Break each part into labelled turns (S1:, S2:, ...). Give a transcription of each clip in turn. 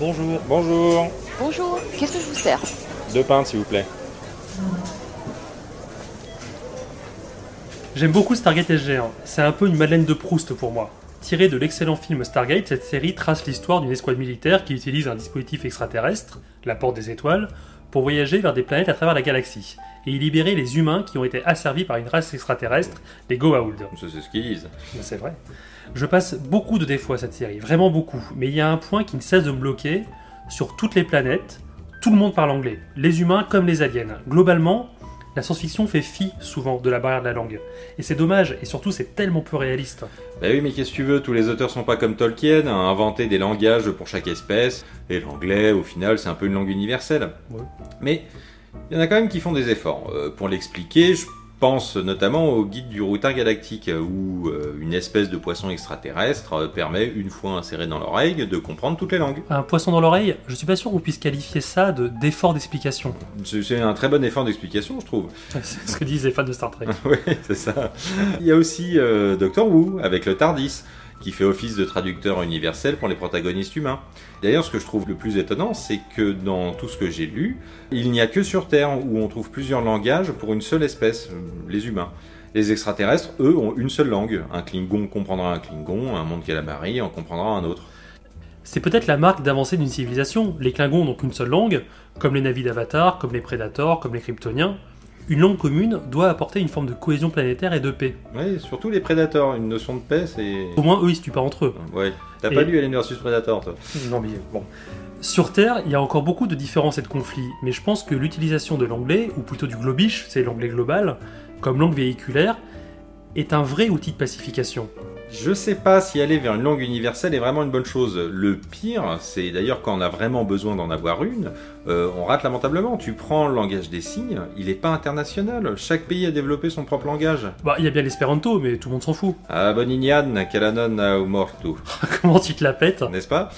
S1: Bonjour. Bonjour.
S2: Bonjour, qu'est-ce que je vous sers
S1: Deux pintes, s'il vous plaît.
S3: J'aime beaucoup Stargate SG1. C'est un peu une Madeleine de Proust pour moi. Tiré de l'excellent film Stargate, cette série trace l'histoire d'une escouade militaire qui utilise un dispositif extraterrestre, la porte des étoiles, pour voyager vers des planètes à travers la galaxie et y libérer les humains qui ont été asservis par une race extraterrestre, les Goa'uld.
S1: C'est ce qu'ils disent.
S3: C'est vrai. Je passe beaucoup de défauts à cette série, vraiment beaucoup. Mais il y a un point qui ne cesse de me bloquer. Sur toutes les planètes, tout le monde parle anglais. Les humains comme les aliens. Globalement, la science-fiction fait fi souvent de la barrière de la langue. Et c'est dommage, et surtout c'est tellement peu réaliste.
S1: Bah oui, mais qu'est-ce que tu veux? Tous les auteurs sont pas comme Tolkien, à inventer des langages pour chaque espèce. Et l'anglais, au final, c'est un peu une langue universelle.
S3: Ouais.
S1: Mais il y en a quand même qui font des efforts. Euh, pour l'expliquer, je pense notamment au guide du routard galactique, où euh, une espèce de poisson extraterrestre euh, permet, une fois inséré dans l'oreille, de comprendre toutes les langues.
S3: Un poisson dans l'oreille, je suis pas sûr qu'on puisse qualifier ça de d'effort d'explication.
S1: C'est c'est un très bon effort d'explication, je trouve.
S3: C'est ce que disent les fans de Star Trek.
S1: oui, c'est ça. Il y a aussi euh, Doctor Who, avec le TARDIS, qui fait office de traducteur universel pour les protagonistes humains. D'ailleurs, ce que je trouve le plus étonnant, c'est que dans tout ce que j'ai lu, il n'y a que sur Terre où on trouve plusieurs langages pour une seule espèce, euh, les humains. Les extraterrestres, eux, ont une seule langue. Un Klingon comprendra un Klingon, un monde calamari en comprendra un autre.
S3: C'est peut-être la marque d'avancée d'une civilisation. Les Klingons n'ont qu'une seule langue, comme les navis d'Avatar, comme les Prédators, comme les Kryptoniens. Une langue commune doit apporter une forme de cohésion planétaire et de paix.
S1: Oui, surtout les prédateurs, une notion de paix, c'est...
S3: Au moins, eux, ils se tuent pas entre eux.
S1: Ouais. T'as
S3: Et-
S1: pas lu Alien vs Predator, toi
S3: Non, mais bon. Sur Terre, il y a encore beaucoup de différences et de conflits, mais je pense que l'utilisation de l'anglais, ou plutôt du globish, c'est l'anglais global, comme langue véhiculaire, est un vrai outil de pacification.
S1: Je sais pas si aller vers une langue universelle est vraiment une bonne chose. Le pire, c'est d'ailleurs quand on a vraiment besoin d'en avoir une, euh, on rate lamentablement. Tu prends le langage des signes, il est pas international. Chaque pays a développé son propre langage.
S3: Bah, il y a bien l'espéranto, mais tout le monde s'en fout.
S1: Ah, Bonignan, Kalanon, mortu,
S3: Comment tu te la pètes?
S1: N'est-ce pas?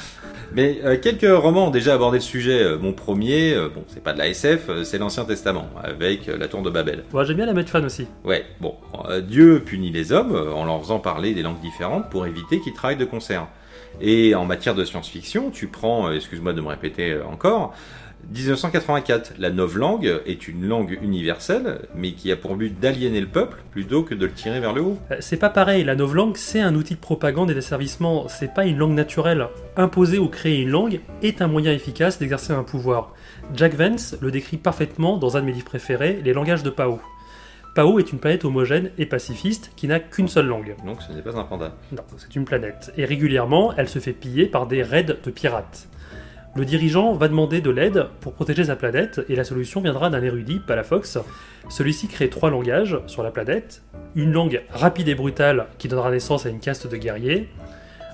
S1: Mais euh, quelques romans ont déjà abordé le sujet. Euh, Mon premier, euh, bon, c'est pas de la SF, euh, c'est l'Ancien Testament, avec la Tour de Babel.
S3: Ouais, j'aime bien la mettre fan aussi.
S1: Ouais, bon, euh, Dieu punit les hommes en leur faisant parler des langues différentes pour éviter qu'ils travaillent de concert. Et en matière de science-fiction, tu prends, excuse-moi de me répéter encore, 1984, la novlangue est une langue universelle, mais qui a pour but d'aliéner le peuple plutôt que de le tirer vers le haut.
S3: Euh, C'est pas pareil, la novlangue, c'est un outil de propagande et d'asservissement, c'est pas une langue naturelle. Imposer ou créer une langue est un moyen efficace d'exercer un pouvoir. Jack Vance le décrit parfaitement dans un de mes livres préférés, Les langages de Pao. Pao est une planète homogène et pacifiste qui n'a qu'une seule langue.
S1: Donc ce n'est pas un panda.
S3: Non, c'est une planète. Et régulièrement, elle se fait piller par des raids de pirates. Le dirigeant va demander de l'aide pour protéger sa planète, et la solution viendra d'un érudit, Palafox. Celui-ci crée trois langages sur la planète. Une langue rapide et brutale qui donnera naissance à une caste de guerriers.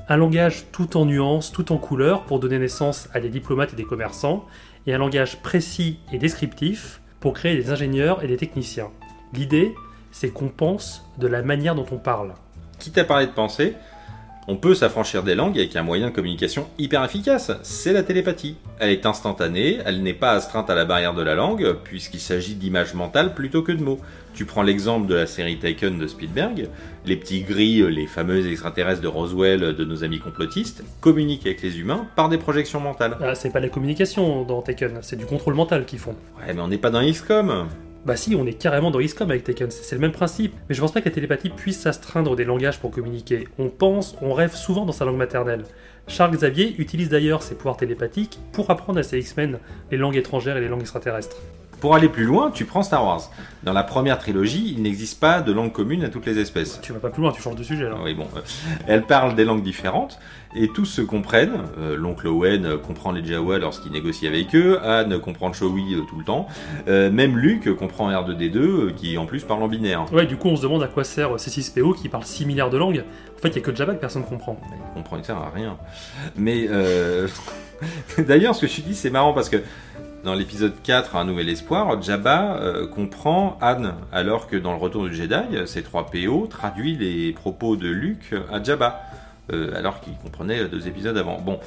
S3: Un langage tout en nuances, tout en couleurs pour donner naissance à des diplomates et des commerçants. Et un langage précis et descriptif pour créer des ingénieurs et des techniciens. L'idée, c'est qu'on pense de la manière dont on parle.
S1: Quitte à parler de pensée, on peut s'affranchir des langues avec un moyen de communication hyper efficace, c'est la télépathie. Elle est instantanée, elle n'est pas astreinte à la barrière de la langue, puisqu'il s'agit d'images mentales plutôt que de mots. Tu prends l'exemple de la série Taken de Spielberg, les petits gris, les fameux extraterrestres de Roswell de nos amis complotistes, communiquent avec les humains par des projections mentales.
S3: Ah, c'est pas la communication dans Taken, c'est du contrôle mental qu'ils font.
S1: Ouais, mais on n'est pas dans XCOM
S3: Bah si, on est carrément dans XCOM avec c'est c'est le même principe. Mais je pense pas que la télépathie puisse s'astreindre des langages pour communiquer. On pense, on rêve souvent dans sa langue maternelle. Charles Xavier utilise d'ailleurs ses pouvoirs télépathiques pour apprendre à ses X-Men les langues étrangères et les langues extraterrestres.
S1: Pour aller plus loin, tu prends Star Wars. Dans la première trilogie, il n'existe pas de langue commune à toutes les espèces.
S3: Tu vas pas plus loin, tu changes de sujet là.
S1: Oui, bon. euh, Elles parlent des langues différentes et tous se comprennent. Euh, L'oncle Owen euh, comprend les Jawa lorsqu'il négocie avec eux. Anne comprend Chewie euh, tout le temps. Euh, même Luke comprend R2D2 euh, qui en plus parle en binaire.
S3: Ouais, du coup on se demande à quoi sert C6PO qui parle 6 milliards de langues. En fait, il y a que Jabba que personne comprend.
S1: Il comprend ça à rien. Mais d'ailleurs, ce que je dis, c'est marrant parce que dans l'épisode 4, Un Nouvel Espoir, Jabba euh, comprend Anne, alors que dans le Retour du Jedi, C3PO traduit les propos de Luke à Jabba. Euh, alors qu'il comprenait deux épisodes avant. Bon,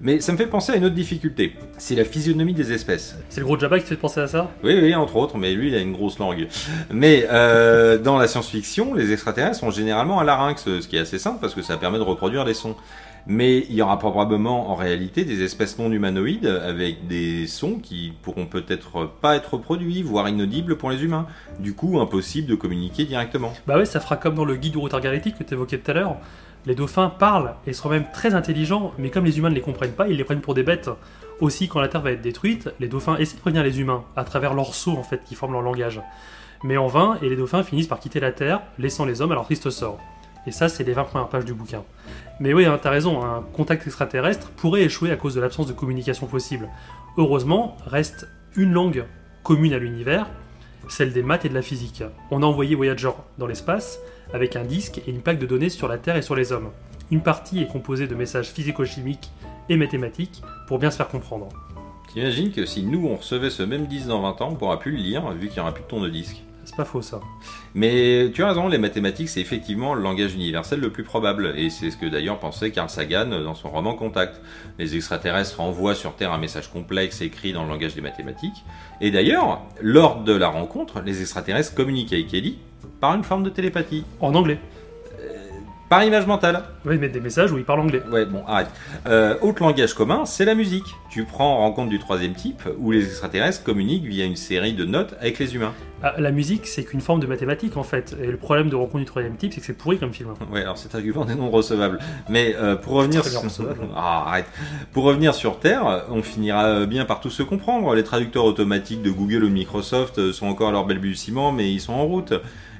S1: mais ça me fait penser à une autre difficulté. C'est la physionomie des espèces.
S3: C'est le gros Jabba qui te fait penser à ça
S1: Oui, oui, entre autres, mais lui, il a une grosse langue. Mais euh, dans la science-fiction, les extraterrestres sont généralement un larynx, ce qui est assez simple parce que ça permet de reproduire les sons. Mais il y aura probablement en réalité des espèces non humanoïdes avec des sons qui pourront peut-être pas être produits, voire inaudibles pour les humains. Du coup, impossible de communiquer directement.
S3: Bah ouais, ça fera comme dans le guide du routard galactique que tu évoquais tout à l'heure. Les dauphins parlent et sont même très intelligents, mais comme les humains ne les comprennent pas, ils les prennent pour des bêtes. Aussi, quand la Terre va être détruite, les dauphins essaient de prévenir les humains à travers leurs sauts en fait qui forment leur langage. Mais en vain, et les dauphins finissent par quitter la Terre, laissant les hommes à leur triste sort. Et ça, c'est les 20 premières pages du bouquin. Mais oui, hein, t'as raison, un contact extraterrestre pourrait échouer à cause de l'absence de communication possible. Heureusement, reste une langue commune à l'univers, celle des maths et de la physique. On a envoyé Voyager dans l'espace avec un disque et une plaque de données sur la Terre et sur les hommes. Une partie est composée de messages physico-chimiques et mathématiques pour bien se faire comprendre.
S1: T'imagines que si nous on recevait ce même disque dans 20 ans, on pourra plus le lire vu qu'il n'y aura plus de tourne-disque.
S3: C'est pas faux ça.
S1: Mais tu as raison, les mathématiques, c'est effectivement le langage universel le plus probable, et c'est ce que d'ailleurs pensait Carl Sagan dans son roman Contact. Les extraterrestres envoient sur Terre un message complexe écrit dans le langage des mathématiques, et d'ailleurs, lors de la rencontre, les extraterrestres communiquent avec Ellie par une forme de télépathie,
S3: En anglais.
S1: par image mentale.
S3: Oui, mettre des messages où ils parlent anglais.
S1: Ouais, bon, arrête. Euh, autre langage commun, c'est la musique. Tu prends Rencontre du troisième type, où les extraterrestres communiquent via une série de notes avec les humains.
S3: Ah, la musique, c'est qu'une forme de mathématiques en fait. Et le problème de Rencontre du troisième type, c'est que c'est pourri comme film.
S1: Ouais, alors cet argument est non recevable. Mais euh, pour revenir sur... Ah, arrête. Pour revenir sur Terre, on finira bien par tous se comprendre. Les traducteurs automatiques de Google ou de Microsoft euh, sont encore à leur balbutiement, mais ils sont en route.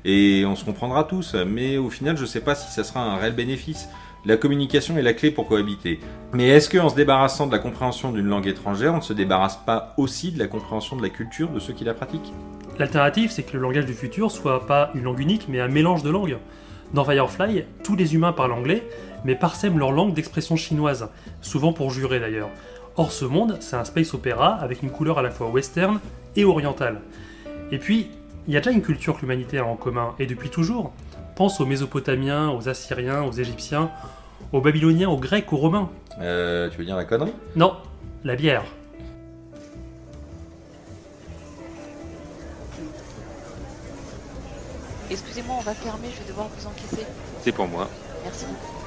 S1: Et on se comprendra tous. Mais au final, je sais pas si ça sera un réel bénéfice. La communication est la clé pour cohabiter. Mais est-ce qu'en se débarrassant de la compréhension d'une langue étrangère, on ne se débarrasse pas aussi de la compréhension de la culture de ceux qui la pratiquent?
S3: L'alternative, c'est que le langage du futur soit pas une langue unique, mais un mélange de langues. Dans Firefly, tous les humains parlent anglais, mais parsèment leur langue d'expression chinoise, souvent pour jurer d'ailleurs. Or, ce monde, c'est un space opéra avec une couleur à la fois western et orientale. Et puis, il y a déjà une culture que l'humanité a en commun, et depuis toujours. Pense aux Mésopotamiens, aux Assyriens, aux Égyptiens, aux Babyloniens, aux Grecs, aux Romains.
S1: euh, Tu veux dire la connerie?
S3: Non, la bière.
S2: On va fermer, je vais devoir vous encaisser.
S1: C'est pour moi.
S2: Merci beaucoup.